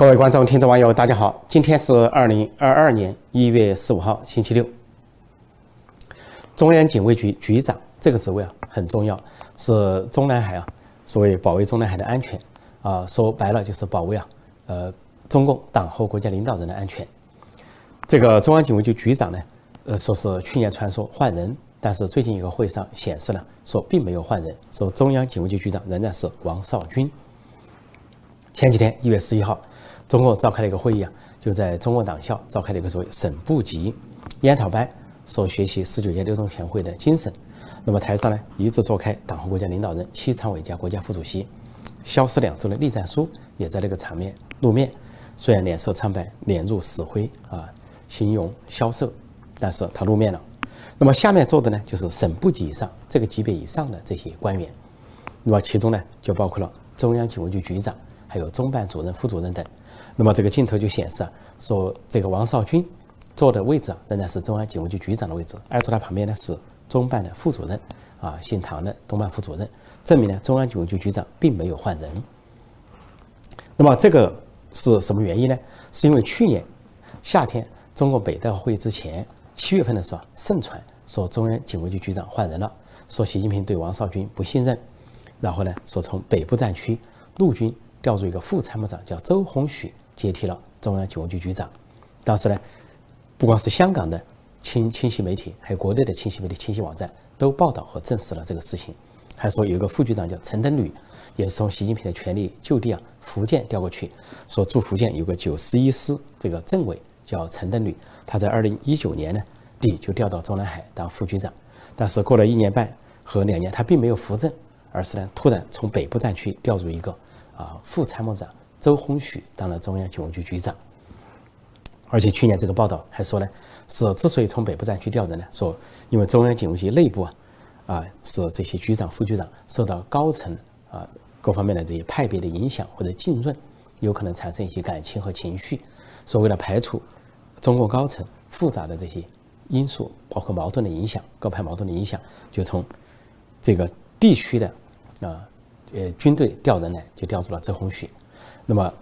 各位观众、听众、网友，大家好！今天是二零二二年一月十五号，星期六。中央警卫局局长这个职位啊很重要，是中南海啊，所谓保卫中南海的安全啊，说白了就是保卫啊，呃，中共党和国家领导人的安全。这个中央警卫局局长呢，呃，说是去年传说换人，但是最近一个会上显示呢，说并没有换人，说中央警卫局局长仍然是王少军。前几天一月十一号。中共召开了一个会议啊，就在中共党校召开了一个所谓省部级研讨班，说学习十九届六中全会的精神。那么台上呢，一直坐开党和国家领导人、七常委加国家副主席，消失两周的栗战书也在那个场面露面。虽然脸色苍白，脸如死灰啊，形容消瘦，但是他露面了。那么下面坐的呢，就是省部级以上这个级别以上的这些官员。那么其中呢，就包括了中央警卫局局长，还有中办主任、副主任等。那么这个镜头就显示啊，说这个王少军坐的位置啊，仍然是中央警卫局局长的位置，而坐他旁边呢是中办的副主任，啊，姓唐的中办副主任，证明呢中央警卫局局长并没有换人。那么这个是什么原因呢？是因为去年夏天中共北戴会议之前七月份的时候，盛传说中央警卫局局长换人了，说习近平对王少军不信任，然后呢说从北部战区陆军调入一个副参谋长叫周鸿许。接替了中央警卫局局长，当时呢，不光是香港的清清晰媒体，还有国内的清晰媒体、清晰网站都报道和证实了这个事情，还说有一个副局长叫陈登履，也是从习近平的权力就地啊福建调过去，说驻福建有个九十一师这个政委叫陈登履，他在二零一九年呢底就调到中南海当副局长，但是过了一年半和两年，他并没有扶正，而是呢突然从北部战区调入一个啊副参谋长。周鸿许当了中央警卫局局长，而且去年这个报道还说呢，是之所以从北部战区调人呢，说因为中央警卫局内部啊，啊是这些局长、副局长受到高层啊各方面的这些派别的影响或者浸润，有可能产生一些感情和情绪，所为了排除中共高层复杂的这些因素，包括矛盾的影响、各派矛盾的影响，就从这个地区的啊呃军队调人来，就调出了周鸿许。那么，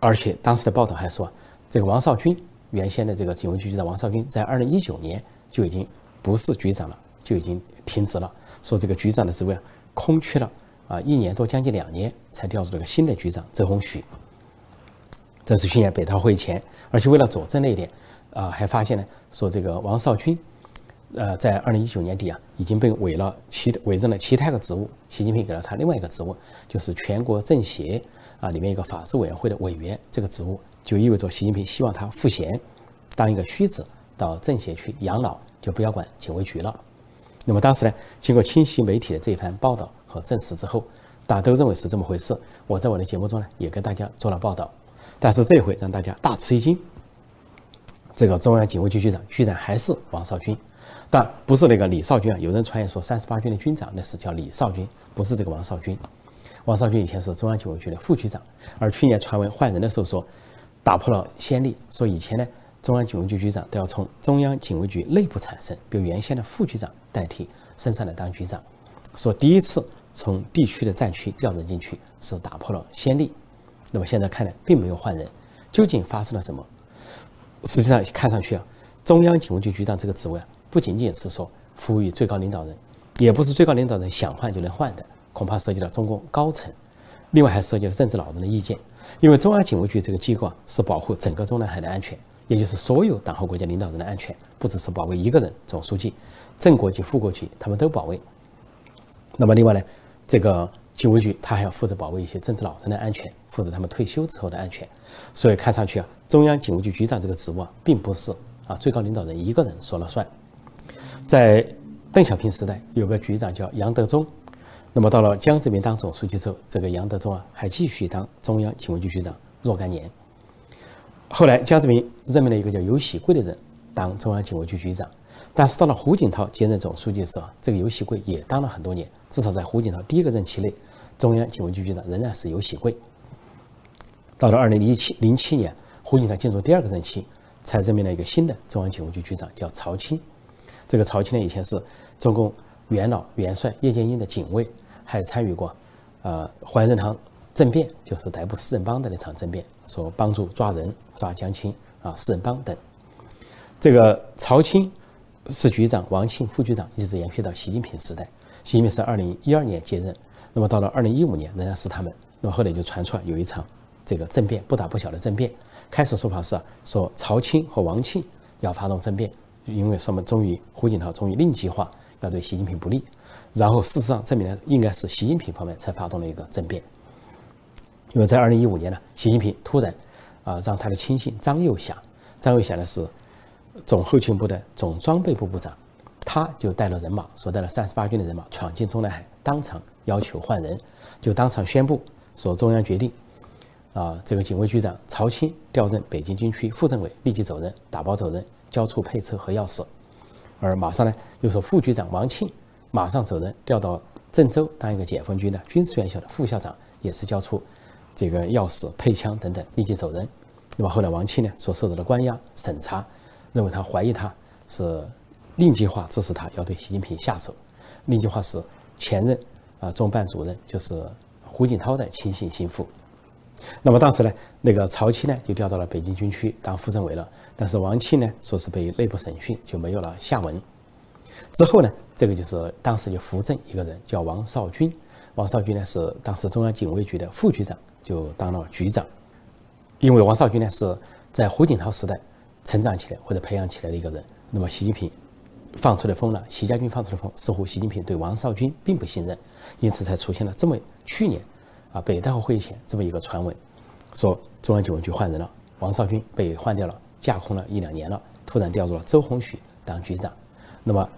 而且当时的报道还说，这个王少军原先的这个警卫局局长王少军，在二零一九年就已经不是局长了，就已经停职了。说这个局长的职位空缺了啊，一年多将近两年才调出了个新的局长周鸿许。这是去年北大会前，而且为了佐证那一点，啊，还发现呢，说这个王少军，呃，在二零一九年底啊，已经被委了其委任了其他个职务，习近平给了他另外一个职务，就是全国政协。啊，里面一个法制委员会的委员这个职务，就意味着习近平希望他赋闲，当一个虚职，到政协去养老，就不要管警卫局了。那么当时呢，经过清晰媒体的这一番报道和证实之后，大家都认为是这么回事。我在我的节目中呢，也跟大家做了报道。但是这回让大家大吃一惊，这个中央警卫局局长居然还是王少军，但不是那个李少军啊。有人传言说三十八军的军长那是叫李少军，不是这个王少军。王少军以前是中央警卫局的副局长，而去年传闻换人的时候说，打破了先例，说以前呢中央警卫局局长都要从中央警卫局内部产生，比如原先的副局长代替升上来当局长，说第一次从地区的战区调人进去是打破了先例，那么现在看来并没有换人，究竟发生了什么？实际上看上去啊，中央警卫局局长这个职位啊，不仅仅是说服务于最高领导人，也不是最高领导人想换就能换的。恐怕涉及到中共高层，另外还涉及了政治老人的意见。因为中央警卫局这个机构啊，是保护整个中南海的安全，也就是所有党和国家领导人的安全，不只是保卫一个人，总书记、正国级、副国级他们都保卫。那么另外呢，这个警卫局他还要负责保卫一些政治老人的安全，负责他们退休之后的安全。所以看上去啊，中央警卫局局长这个职务啊，并不是啊最高领导人一个人说了算。在邓小平时代，有个局长叫杨德忠。那么到了江泽民当总书记之后，这个杨德忠啊还继续当中央警卫局局长若干年。后来江泽民任命了一个叫尤喜贵的人当中央警卫局局长，但是到了胡锦涛接任总书记的时候，这个尤喜贵也当了很多年，至少在胡锦涛第一个任期内，中央警卫局局长仍然是尤喜贵。到了二零零七零七年，胡锦涛进入第二个任期，才任命了一个新的中央警卫局局长，叫曹青。这个曹青呢，以前是中共元老元帅叶剑英的警卫。还参与过，呃，怀仁堂政变，就是逮捕四人帮的那场政变，说帮助抓人、抓江青啊，四人帮等。这个曹青是局长，王庆副局长，一直延续到习近平时代。习近平是二零一二年接任，那么到了二零一五年仍然是他们。那么后来就传出来有一场这个政变，不大不小的政变。开始说法是说曹青和王庆要发动政变，因为什么？终于胡锦涛终于另计划要对习近平不利。然后事实上证明了应该是习近平方面才发动了一个政变，因为在二零一五年呢，习近平突然啊让他的亲信张又侠，张又侠呢是。总后勤部的总装备部部长，他就带了人马，所带了三十八军的人马闯进中南海，当场要求换人，就当场宣布说中央决定，啊，这个警卫局长曹青调任北京军区副政委，立即走人，打包走人，交出配车和钥匙。而马上呢，又说副局长王庆马上走人，调到郑州当一个解放军的军事院校的副校长，也是交出这个钥匙、配枪等等，立即走人。那么后来王庆呢，所受到的关押审查。认为他怀疑他是另计划支持他要对习近平下手，另计划是前任啊中办主任就是胡锦涛的亲信心腹。那么当时呢，那个曹七呢就调到了北京军区当副政委了，但是王庆呢说是被内部审讯就没有了下文。之后呢，这个就是当时就扶正一个人叫王少军，王少军呢是当时中央警卫局的副局长，就当了局长。因为王少军呢是在胡锦涛时代。成长起来或者培养起来的一个人，那么习近平放出的风呢？习家军放出的风，似乎习近平对王少军并不信任，因此才出现了这么去年啊北戴河会议前这么一个传闻，说中央警卫局换人了，王少军被换掉了，架空了一两年了，突然调入了周鸿许当局长。那么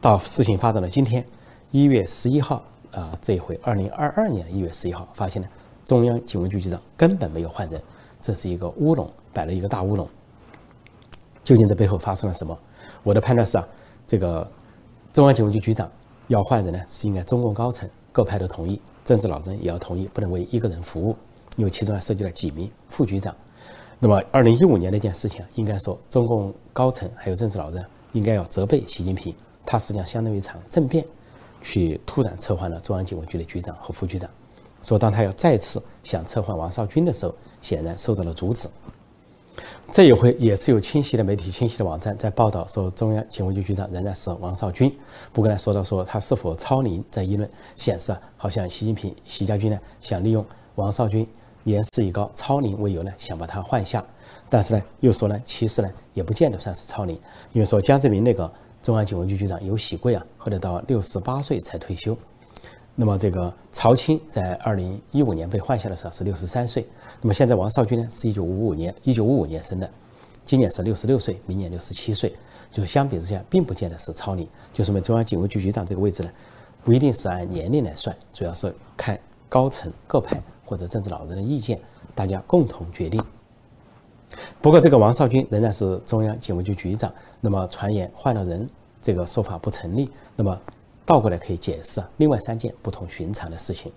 到事情发展到今天，一月十一号啊，这一回二零二二年一月十一号，发现呢中央警卫局局长根本没有换人，这是一个乌龙，摆了一个大乌龙。究竟这背后发生了什么？我的判断是啊，这个中央警卫局局长要换人呢，是应该中共高层各派都同意，政治老人也要同意，不能为一个人服务，因为其中还涉及了几名副局长。那么，二零一五年那件事情，应该说中共高层还有政治老人应该要责备习近平，他实际上相当于一场政变，去突然撤换了中央警卫局的局长和副局长。说当他要再次想撤换王少军的时候，显然受到了阻止。这一回也是有清晰的媒体、清晰的网站在报道说，中央警卫局局长仍然是王少军。不过呢，说到说他是否超龄，在议论显示啊，好像习近平、习家军呢想利用王少军年事已高、超龄为由呢，想把他换下。但是呢，又说呢，其实呢也不见得算是超龄，因为说江泽民那个中央警卫局局长有喜贵啊，后来到六十八岁才退休。那么这个曹青在二零一五年被换下的时候是六十三岁，那么现在王少军呢是一九五五年一九五五年生的，今年是六十六岁，明年六十七岁，就相比之下并不见得是超龄，就说明中央警卫局局长这个位置呢，不一定是按年龄来算，主要是看高层各派或者政治老人的意见，大家共同决定。不过这个王少军仍然是中央警卫局局长，那么传言换了人这个说法不成立，那么。倒过来可以解释另外三件不同寻常的事情。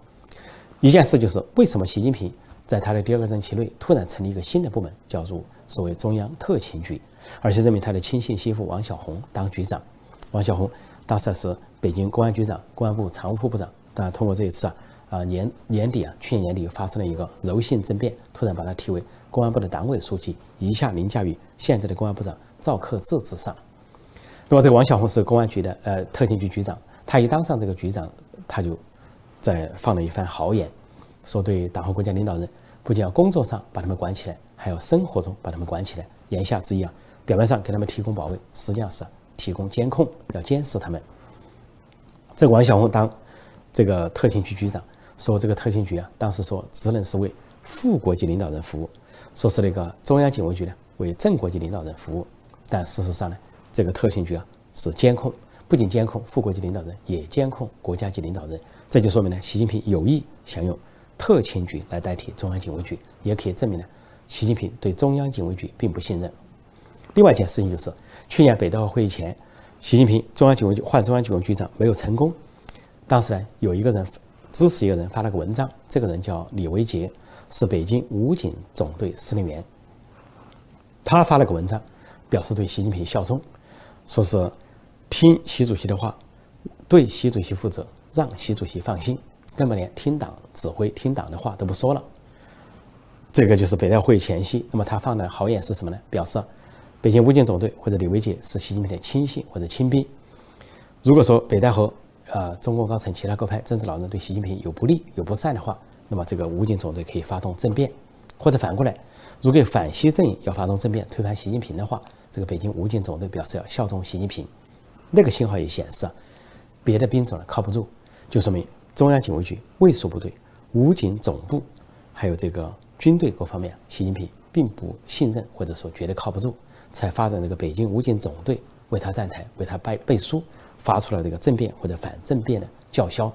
一件事就是为什么习近平在他的第二个任期内突然成立一个新的部门，叫做所谓中央特勤局，而且任命他的亲信心腹王小红当局长。王小红当时是北京公安局长、公安部常务副部长。但通过这一次啊啊年年底啊，去年年底发生了一个柔性政变，突然把他提为公安部的党委书记，一下凌驾于现在的公安部长赵克志之上。那么这个王小红是公安局的呃特勤局局长。他一当上这个局长，他就在放了一番豪言，说对党和国家领导人，不仅要工作上把他们管起来，还要生活中把他们管起来。言下之意啊，表面上给他们提供保卫，实际上是提供监控，要监视他们。这个王小红当这个特勤局局长，说这个特勤局啊，当时说职能是为副国级领导人服务，说是那个中央警卫局呢为正国级领导人服务，但事实上呢，这个特勤局啊是监控。不仅监控副国级领导人，也监控国家级领导人，这就说明呢，习近平有意想用特勤局来代替中央警卫局，也可以证明呢，习近平对中央警卫局并不信任。另外一件事情就是，去年北戴河会议前，习近平中央警卫局换中央警卫局长没有成功，当时呢，有一个人支持一个人发了个文章，这个人叫李维杰，是北京武警总队司令员，他发了个文章，表示对习近平效忠，说是。听习主席的话，对习主席负责，让习主席放心。根本连听党指挥、听党的话都不说了。这个就是北戴会前夕，那么他放的豪言是什么呢？表示北京武警总队或者李维杰是习近平的亲信或者亲兵。如果说北戴河呃中共高层其他各派政治老人对习近平有不利、有不善的话，那么这个武警总队可以发动政变，或者反过来，如果反西阵营要发动政变推翻习近平的话，这个北京武警总队表示要效忠习近平。那个信号也显示啊，别的兵种呢靠不住，就说明中央警卫局卫戍部队、武警总部，还有这个军队各方面，习近平并不信任，或者说觉得靠不住，才发展这个北京武警总队为他站台、为他背背书，发出了这个政变或者反政变的叫嚣。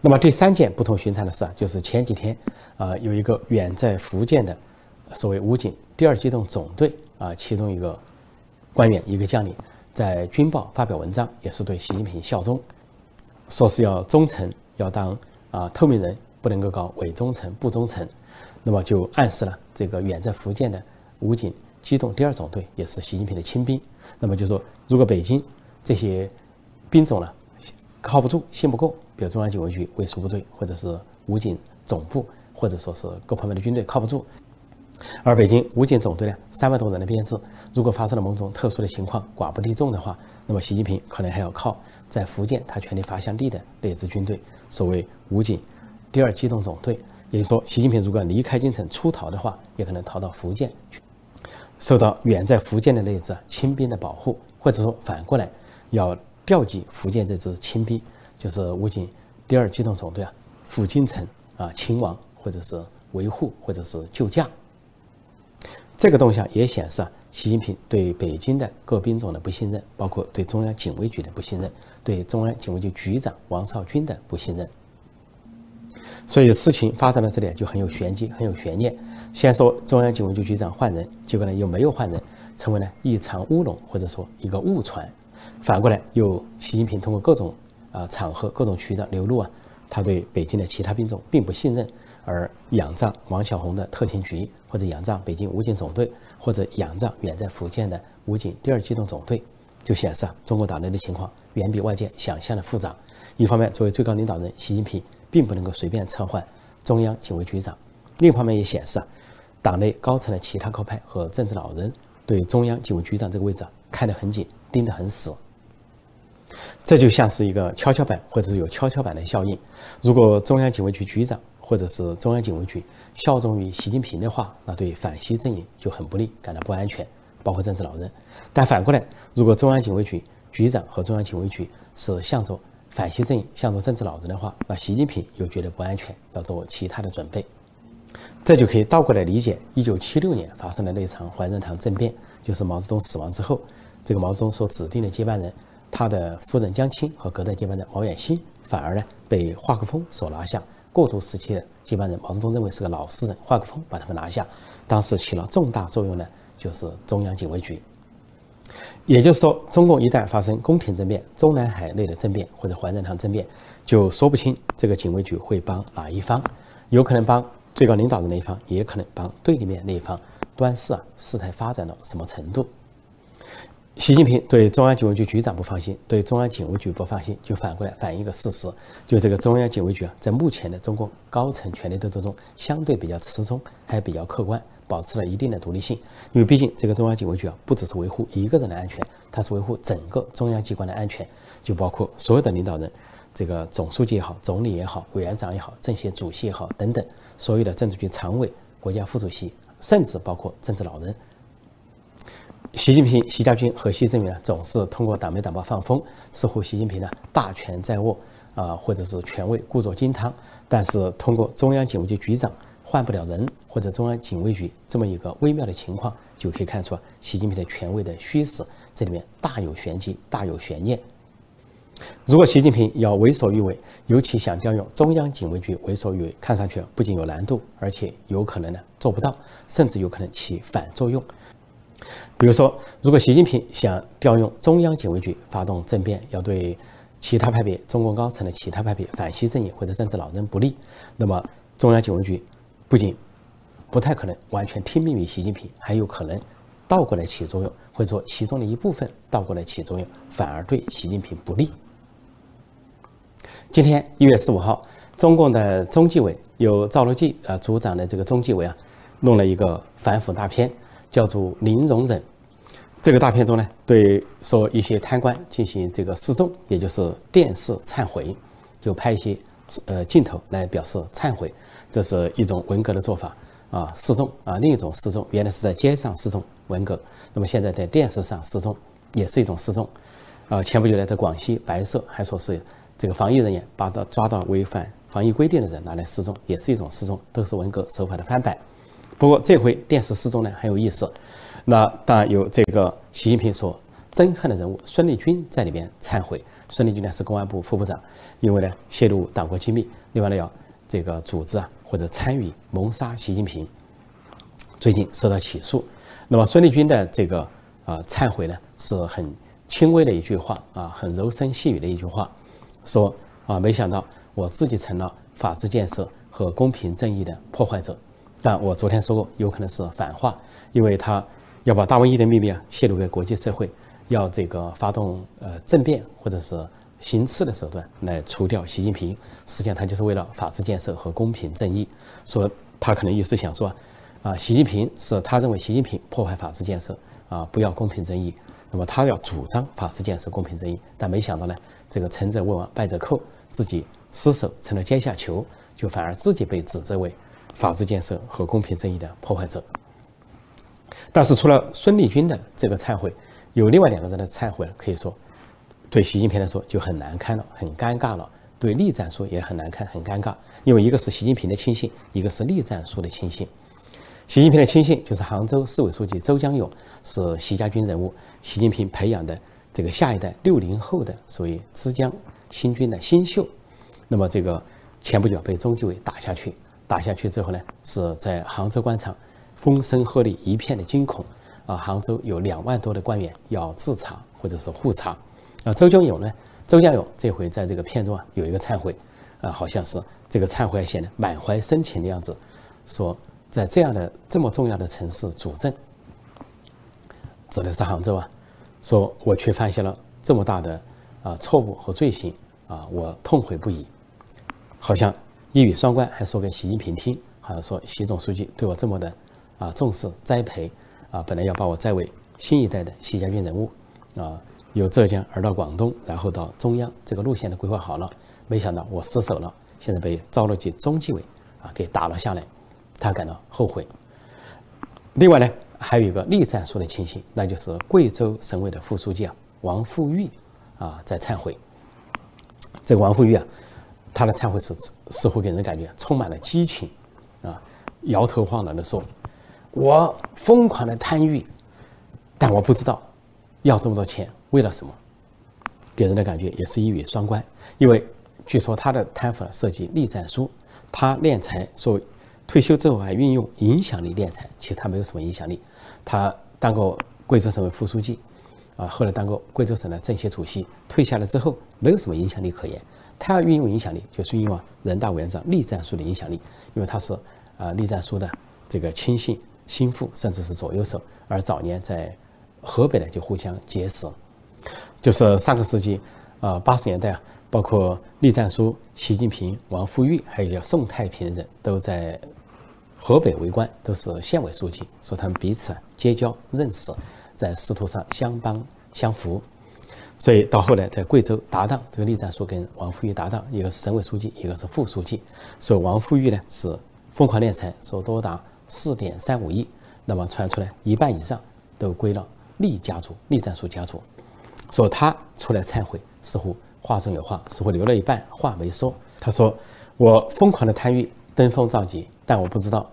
那么第三件不同寻常的事啊，就是前几天啊，有一个远在福建的所谓武警第二机动总队啊，其中一个官员、一个将领。在军报发表文章，也是对习近平效忠，说是要忠诚，要当啊透明人，不能够搞伪忠诚、不忠诚。那么就暗示了这个远在福建的武警机动第二总队也是习近平的亲兵。那么就说，如果北京这些兵种呢靠不住、信不过，比如中央警卫局卫戍部队，或者是武警总部，或者说是各方面的军队靠不住。而北京武警总队呢，三万多人的编制，如果发生了某种特殊的情况，寡不敌众的话，那么习近平可能还要靠在福建他权力发祥地的那支军队，所谓武警第二机动总队。也就是说，习近平如果离开京城出逃的话，也可能逃到福建去，受到远在福建的那支亲兵的保护，或者说反过来要调集福建这支亲兵，就是武警第二机动总队啊，赴京城啊勤王，或者是维护，或者是救驾。这个动向也显示啊，习近平对北京的各兵种的不信任，包括对中央警卫局的不信任，对中央警卫局局长王少军的不信任。所以事情发展到这里就很有玄机，很有悬念。先说中央警卫局局长换人，结果呢又没有换人，成为了一场乌龙，或者说一个误传。反过来，又习近平通过各种啊场合、各种渠道流露啊，他对北京的其他兵种并不信任。而仰仗王小红的特勤局，或者仰仗北京武警总队，或者仰仗远在福建的武警第二机动总队，就显示啊，中国党内的情况远比外界想象的复杂。一方面，作为最高领导人，习近平并不能够随便撤换中央警卫局长；另一方面，也显示啊，党内高层的其他高派和政治老人对中央警卫局长这个位置啊看得很紧，盯得很死。这就像是一个跷跷板，或者是有跷跷板的效应。如果中央警卫局局长，或者是中央警卫局效忠于习近平的话，那对反西阵营就很不利，感到不安全，包括政治老人。但反过来，如果中央警卫局局长和中央警卫局是向着反西阵营、向着政治老人的话，那习近平又觉得不安全，要做其他的准备。这就可以倒过来理解，一九七六年发生的那场怀仁堂政变，就是毛泽东死亡之后，这个毛泽东所指定的接班人，他的夫人江青和隔代接班人毛远新，反而呢被华国锋所拿下。过渡时期的接班人毛泽东认为是个老实人，华国锋把他们拿下，当时起了重大作用的，就是中央警卫局。也就是说，中共一旦发生宫廷政变、中南海内的政变或者怀仁堂政变，就说不清这个警卫局会帮哪一方，有可能帮最高领导人那一方，也可能帮对立面那一方。端视啊，事态发展到什么程度？习近平对中央警卫局局长不放心，对中央警卫局不放心，就反过来反映一个事实，就这个中央警卫局啊，在目前的中共高层权力斗争中，相对比较持中，还比较客观，保持了一定的独立性。因为毕竟这个中央警卫局啊，不只是维护一个人的安全，它是维护整个中央机关的安全，就包括所有的领导人，这个总书记也好，总理也好，委员长也好，政协主席也好，等等，所有的政治局常委、国家副主席，甚至包括政治老人。习近平、习家军和习政员总是通过党媒党报放风，似乎习近平呢大权在握，啊，或者是权位故作金汤。但是通过中央警卫局局长换不了人，或者中央警卫局这么一个微妙的情况，就可以看出习近平的权位的虚实，这里面大有玄机，大有悬念。如果习近平要为所欲为，尤其想调用中央警卫局为所欲为，看上去不仅有难度，而且有可能呢做不到，甚至有可能起反作用。比如说，如果习近平想调用中央警卫局发动政变，要对其他派别、中共高层的其他派别、反西阵营或者政治老人不利，那么中央警卫局不仅不太可能完全听命于习近平，还有可能倒过来起作用，或者说其中的一部分倒过来起作用，反而对习近平不利。今天一月十五号，中共的中纪委由赵乐际啊组长的这个中纪委啊，弄了一个反腐大片，叫做《零容忍》。这个大片中呢，对说一些贪官进行这个示众，也就是电视忏悔，就拍一些呃镜头来表示忏悔，这是一种文革的做法啊，示众啊，另一种示众，原来是在街上示众文革，那么现在在电视上示众也是一种示众，啊，前不久呢，在广西白色还说是这个防疫人员把到抓到违反防疫规定的人拿来示众，也是一种示众，都是文革手法的翻版。不过这回电视示众呢很有意思。那当然有这个习近平所憎恨的人物孙立军在里边忏悔。孙立军呢是公安部副部长，因为呢泄露党国机密，另外呢要这个组织啊或者参与谋杀习近平，最近受到起诉。那么孙立军的这个啊忏悔呢是很轻微的一句话啊，很柔声细语的一句话，说啊没想到我自己成了法治建设和公平正义的破坏者。但我昨天说过，有可能是反话，因为他。要把大瘟疫的秘密啊泄露给国际社会，要这个发动呃政变或者是行刺的手段来除掉习近平，实际上他就是为了法治建设和公平正义。说他可能意思想说，啊，习近平是他认为习近平破坏法治建设啊，不要公平正义，那么他要主张法治建设、公平正义。但没想到呢，这个成者为王，败者寇，自己失手成了阶下囚，就反而自己被指责为法治建设和公平正义的破坏者。但是除了孙立军的这个忏悔，有另外两个人的忏悔，可以说对习近平来说就很难堪了，很尴尬了。对栗战书也很难看，很尴尬，因为一个是习近平的亲信，一个是栗战书的亲信。习近平的亲信就是杭州市委书记周江勇，是习家军人物，习近平培养的这个下一代六零后的所谓枝江新军的新秀。那么这个前不久被中纪委打下去，打下去之后呢，是在杭州官场。风声鹤唳，一片的惊恐啊！杭州有两万多的官员要自查或者是互查啊。周江勇呢？周江勇这回在这个片中啊有一个忏悔啊，好像是这个忏悔显得满怀深情的样子，说在这样的这么重要的城市主政，指的是杭州啊，说我却犯下了这么大的啊错误和罪行啊，我痛悔不已。好像一语双关，还说给习近平听，好像说习总书记对我这么的。啊，重视栽培，啊，本来要把我栽为新一代的习家军人物，啊，由浙江而到广东，然后到中央，这个路线都规划好了，没想到我失手了，现在被赵乐际中纪委啊给打了下来，他感到后悔。另外呢，还有一个栗战书的情形，那就是贵州省委的副书记啊王富玉啊在忏悔。这个王富玉啊，他的忏悔是似乎给人感觉充满了激情，啊，摇头晃脑的说。我疯狂的贪欲，但我不知道要这么多钱为了什么，给人的感觉也是一语双关。因为据说他的贪腐涉及立战书，他敛财说退休之后还运用影响力敛财，其实他没有什么影响力。他当过贵州省委副书记，啊，后来当过贵州省的政协主席，退下来之后没有什么影响力可言。他要运用影响力，就是运用人大委员长栗战书的影响力，因为他是啊栗战书的这个亲信。心腹甚至是左右手，而早年在河北呢就互相结识，就是上个世纪啊八十年代啊，包括栗战书、习近平、王富玉，还有叫宋太平的人都在河北为官，都是县委书记，说他们彼此结交认识，在仕途上相帮相扶，所以到后来在贵州搭档，这个栗战书跟王富玉搭档，一个是省委书记，一个是副书记，说王富玉呢是疯狂敛财，说多达。四点三五亿，那么传出来一半以上都归了栗家族、栗战书家族，说他出来忏悔，似乎话中有话，似乎留了一半话没说。他说：“我疯狂的贪欲，登峰造极，但我不知道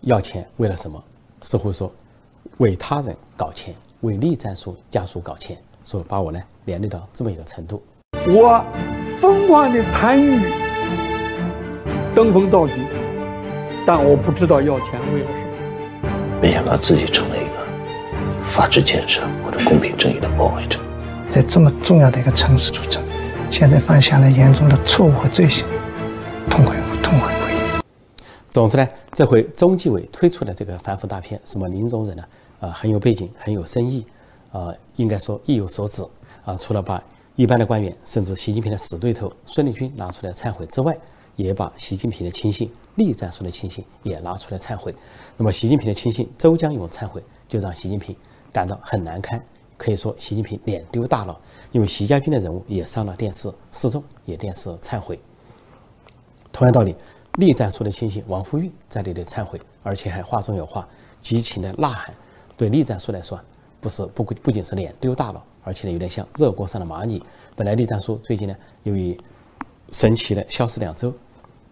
要钱为了什么。似乎说为他人搞钱，为栗战书家属搞钱，说把我呢连累到这么一个程度。我疯狂的贪欲，登峰造极。”但我不知道要钱为了什么。没想到自己成了一个法治建设或者公平正义的破坏者，在这么重要的一个城市出城，现在犯下了严重的错误和罪行，痛悔痛悔不已。总之呢，这回中纪委推出的这个反腐大片，什么零容忍呢？啊，很有背景，很有深意，啊，应该说意有所指。啊，除了把一般的官员，甚至习近平的死对头孙立军拿出来忏悔之外，也把习近平的亲信栗战书的亲信也拿出来忏悔。那么，习近平的亲信周江勇忏悔，就让习近平感到很难堪，可以说习近平脸丢大了。因为习家军的人物也上了电视示众，也电视忏悔。同样道理，栗战书的亲信王富玉在这里忏悔，而且还话中有话，激情的呐喊。对栗战书来说，不是不不仅是脸丢大了，而且呢有点像热锅上的蚂蚁。本来栗战书最近呢，由于神奇的消失两周，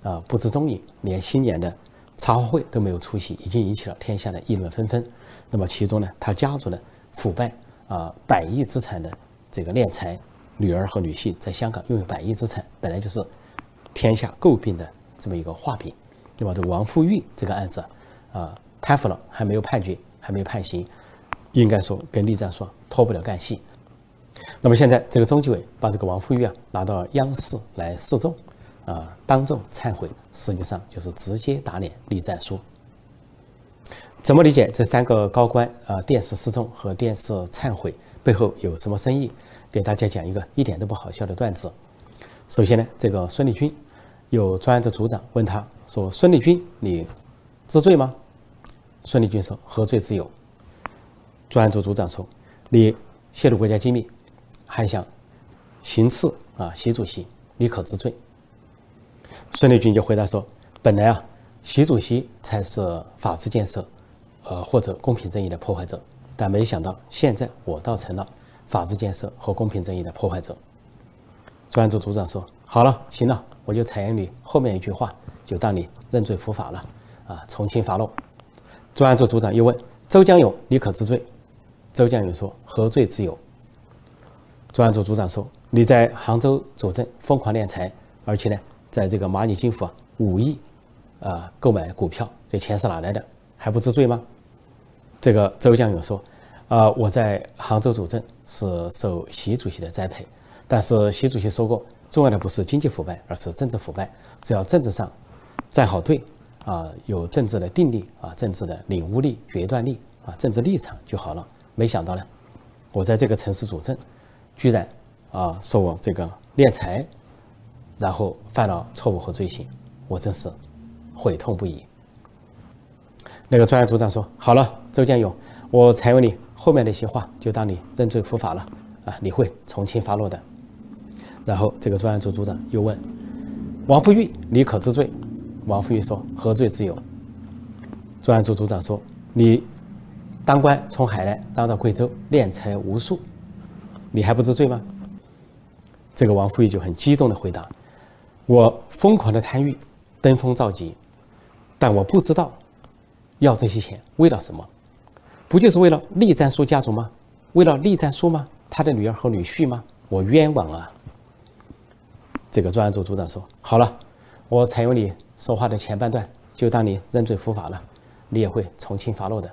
啊不知踪影，连新年的茶话会都没有出席，已经引起了天下的议论纷纷。那么其中呢，他家族的腐败啊，百亿资产的这个敛财，女儿和女婿在香港拥有百亿资产，本来就是天下诟病的这么一个画饼。那么这个王富玉这个案子啊，贪腐了还没有判决，还没有判刑，应该说跟栗战书脱不了干系。那么现在这个中纪委把这个王富玉啊拿到央视来示众，啊当众忏悔，实际上就是直接打脸栗战书。怎么理解这三个高官啊电视示众和电视忏悔背后有什么深意？给大家讲一个一点都不好笑的段子。首先呢，这个孙立军有专案组组长问他说：“孙立军，你知罪吗？”孙立军说：“何罪之有？”专案组组长说：“你泄露国家机密。”还想行刺啊，习主席，你可知罪？孙立军就回答说：“本来啊，习主席才是法治建设，呃或者公平正义的破坏者，但没想到现在我倒成了法治建设和公平正义的破坏者。”专案组组长说：“好了，行了，我就采用你后面一句话，就当你认罪伏法了，啊，从轻发落。”专案组组长又问周江勇：“你可知罪？”周江勇说：“何罪之有？”专案组组长说：“你在杭州主政疯狂敛财，而且呢，在这个蚂蚁金服啊五亿，啊购买股票，这钱是哪来的？还不知罪吗？”这个周江勇说：“啊，我在杭州主政是受习主席的栽培，但是习主席说过，重要的不是经济腐败，而是政治腐败。只要政治上站好队，啊，有政治的定力啊，政治的领悟力、决断力啊，政治立场就好了。没想到呢，我在这个城市主政。”居然啊说我这个敛财，然后犯了错误和罪行，我真是悔痛不已。那个专案组长说：“好了，周建勇，我采用你后面那些话，就当你认罪伏法了啊，你会从轻发落的。”然后这个专案组组长又问王富玉：“你可知罪？”王富玉说：“何罪之有？”专案组组长说：“你当官从海南当到贵州，敛财无数。”你还不知罪吗？这个王富玉就很激动的回答：“我疯狂的贪欲，登峰造极，但我不知道要这些钱为了什么？不就是为了栗战书家族吗？为了栗战书吗？他的女儿和女婿吗？我冤枉啊！”这个专案组组长说：“好了，我采用你说话的前半段，就当你认罪伏法了，你也会从轻发落的。”